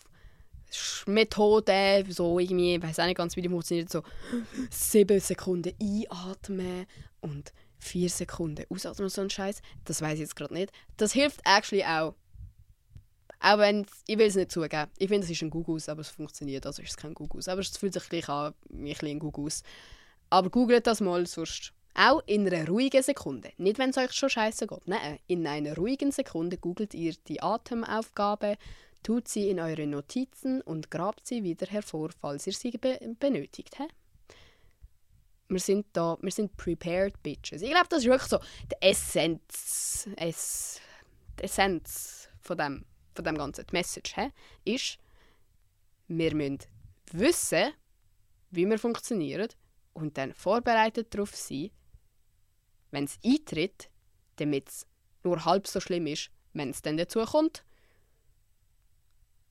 Methoden, so irgendwie, ich weiß auch nicht ganz, wie die funktioniert, so sieben Sekunden einatmen und vier Sekunden ausatmen, so ein Scheiß. Das weiß ich jetzt gerade nicht. Das hilft actually auch. Auch wenn, ich will es nicht zugeben. Ich finde, es ist ein Gugus, aber es funktioniert, also ist es kein Gugus. Aber es fühlt sich gleich an wie ein Gugus. Aber googelt das mal, sonst auch in einer ruhigen Sekunde. Nicht, wenn es euch schon scheiße geht. Nein, in einer ruhigen Sekunde googelt ihr die Atemaufgabe, tut sie in eure Notizen und grabt sie wieder hervor, falls ihr sie be benötigt. He? Wir sind da, wir sind prepared bitches. Ich glaube, das ist wirklich so die Essenz, es, die Essenz von dem von dem Ganzen, die Message, he, ist, wir müssen wissen, wie wir funktionieren und dann vorbereitet darauf sein, wenn es eintritt, damit es nur halb so schlimm ist, wenn es dann dazu kommt.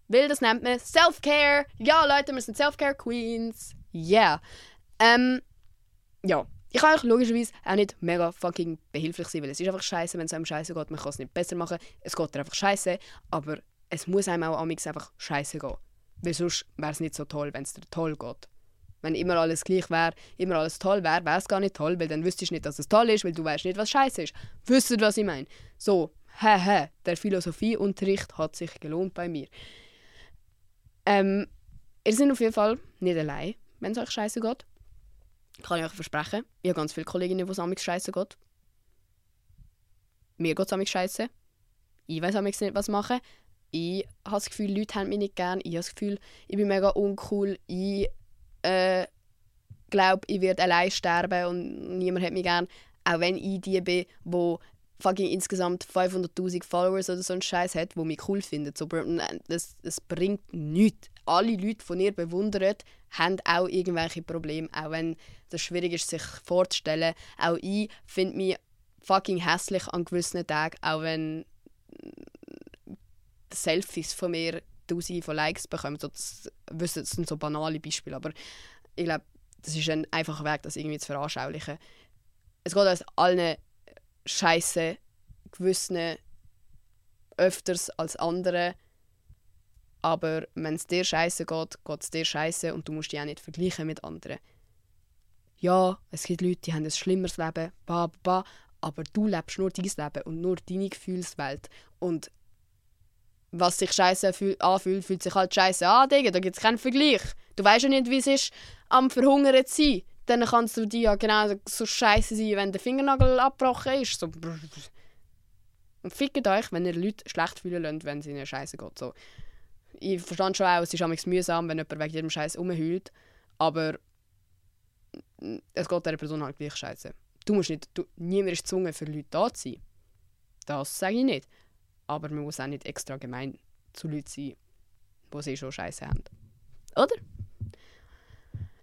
Weil das nennt man Self-Care. Ja, Leute, wir sind Self-Care Queens. Yeah. Ähm, ja, ich kann euch logischerweise auch nicht mega fucking behilflich sein, weil es ist einfach scheiße, wenn es einem scheiße geht. Man kann es nicht besser machen. Es geht einfach scheiße, aber es muss einem auch amix einfach scheiße gehen. Weil sonst wäre es nicht so toll, wenn es dir toll geht. Wenn immer alles gleich wäre, immer alles toll wäre, wäre es gar nicht toll, weil dann wüsstest du nicht, dass es toll ist, weil du weißt nicht, was scheiße ist. Wisst ihr, was ich meine? So, hä, der Philosophieunterricht hat sich gelohnt bei mir. Ähm, ihr seid auf jeden Fall nicht allein, wenn es euch scheiße geht. Kann ich euch versprechen. Ich habe ganz viele Kolleginnen, wo es amix scheiße geht. Mir geht es amix scheiße. Ich weiß amix nicht, was machen. Ich habe das Gefühl, Leute haben mich nicht gern. Ich habe das Gefühl, ich bin mega uncool. Ich äh, glaube, ich werde allein sterben und niemand hat mich gern. Auch wenn ich die bin, die fucking insgesamt 500'000 Followers oder so einen Scheiß hat, die mich cool finden. So, das, das bringt nichts. Alle Leute, die ihr bewundert, haben auch irgendwelche Probleme, auch wenn es schwierig ist, sich vorzustellen. Auch ich finde mich fucking hässlich an gewissen Tagen, auch wenn Selfies von mir tausende von Likes bekommen. So, das, das sind so banale Beispiele, aber ich glaube, das ist ein einfacher Weg, das irgendwie zu veranschaulichen. Es geht uns allen scheiße, gewissen öfters als andere. Aber wenn es dir scheiße geht, geht es dir scheiße und du musst dich auch nicht vergleichen mit anderen. Ja, es gibt Leute, die haben ein schlimmeres Leben, ba, ba, ba, aber du lebst nur dein Leben und nur deine Gefühlswelt. Und was sich scheiße anfühlt, fühlt sich halt scheiße an, Digga. Da gibt es keinen Vergleich. Du weißt ja nicht, wie es ist, am Verhungern zu sein. Dann kannst du dir ja genau so scheiße sein, wenn der Fingernagel abgebrochen ist. So. Und fickt euch, wenn ihr Leute schlecht fühlen lasst, wenn es ihnen scheiße geht. So. Ich verstand schon auch, es ist manchmal mühsam, wenn jemand wegen jedem Scheiß rumheult. Aber es geht dieser Person halt gleich scheiße. Du musst nicht, du, niemand ist gezwungen, für Leute da zu sein. Das sage ich nicht aber man muss auch nicht extra gemein zu Leuten sein, die sie schon scheiße haben. Oder?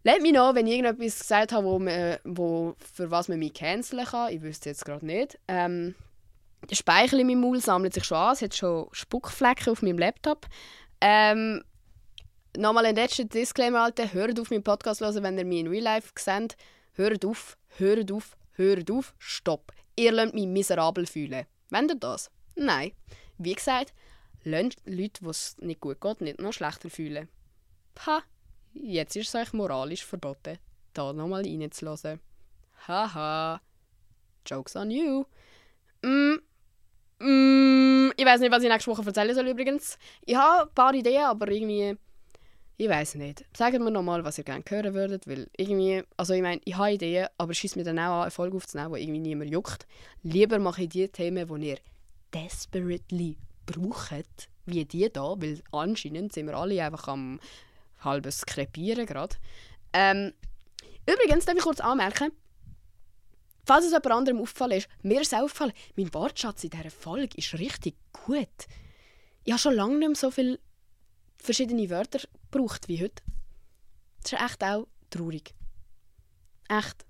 Lasst mich noch, wenn ich irgendetwas gesagt habe, wo man, wo, für was man mich canceln kann. Ich wüsste jetzt gerade nicht. Ähm, der Speichel in meinem Maul sammelt sich schon an. Es hat schon Spuckflecken auf meinem Laptop. Ähm, Nochmal ein letzter Disclaimer, Alter. Hört auf meinen Podcast hören, wenn ihr mich in Real Life seht. Hört auf, hört auf, hört auf. Stopp. Ihr lasst mich miserabel fühlen. Wendet ihr das? Nein. Wie gesagt, lasst Leute, die es nicht gut geht, nicht noch schlechter fühlen. Ha, jetzt ist es euch moralisch verboten, da nochmal reinzulassen. Haha. Jokes on you. Mm, mm, ich weiß nicht, was ich nächste Woche erzählen soll übrigens. Ich habe ein paar Ideen, aber irgendwie... Ich weiß nicht. Sagt mir nochmal, was ihr gerne hören würdet, weil irgendwie... Also ich meine, ich habe Ideen, aber schießt mir dann auch an, eine Folge aufzunehmen, die irgendwie niemand juckt. Lieber mache ich die Themen, die ihr desperately brauchen, wie die da, weil anscheinend sind wir alle einfach am halbes Krepieren gerade. Ähm, übrigens, darf ich kurz anmerken, falls es jemand anderem aufgefallen ist, mir ist es aufgefallen, mein Wortschatz in dieser Folge ist richtig gut. Ich habe schon lange nicht mehr so viele verschiedene Wörter gebraucht wie heute. Das ist echt auch traurig. Echt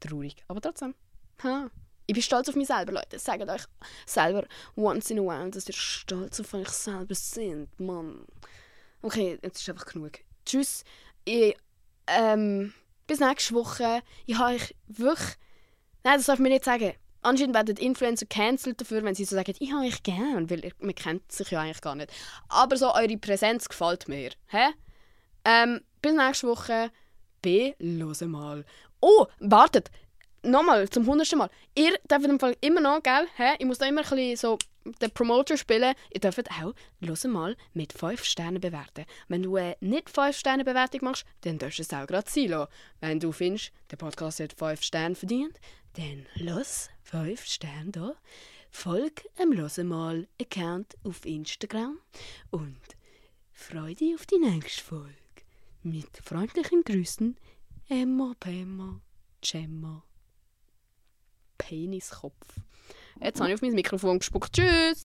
traurig. Aber trotzdem. Ha. Ich bin stolz auf mich selber, Leute. Sagt euch selber once in a while, dass ihr stolz auf euch selber sind, Mann. Okay, jetzt ist einfach genug. Tschüss. Ich, ähm, bis nächste Woche. Ich habe euch wirklich... Nein, das darf ich mir nicht sagen. Anscheinend werden Influencer cancelled dafür, wenn sie so sagen, ich habe euch gern, weil man kennt sich ja eigentlich gar nicht. Aber so, eure Präsenz gefällt mir. Hä? Ähm, bis nächste Woche. B, los mal. Oh, wartet! nochmal, zum hundertsten Mal. Ihr dürft im Fall immer noch, gell? Hä? Ich muss da immer ein bisschen so den Promoter spielen. Ihr dürft auch, los mal, mit 5 Sternen bewerten. Wenn du eine nicht 5 Sterne Bewertung machst, dann darfst du es auch gerade sein lassen. Wenn du findest, der Podcast hat 5 Sterne verdient, dann los 5 Sterne da. Folg dem Los mal Account auf Instagram und freu dich auf die nächste Folge. Mit freundlichen Grüßen, Emma, Pemma, Gemma. Peniskopf. Jetzt habe ich auf mein Mikrofon gespuckt. Tschüss!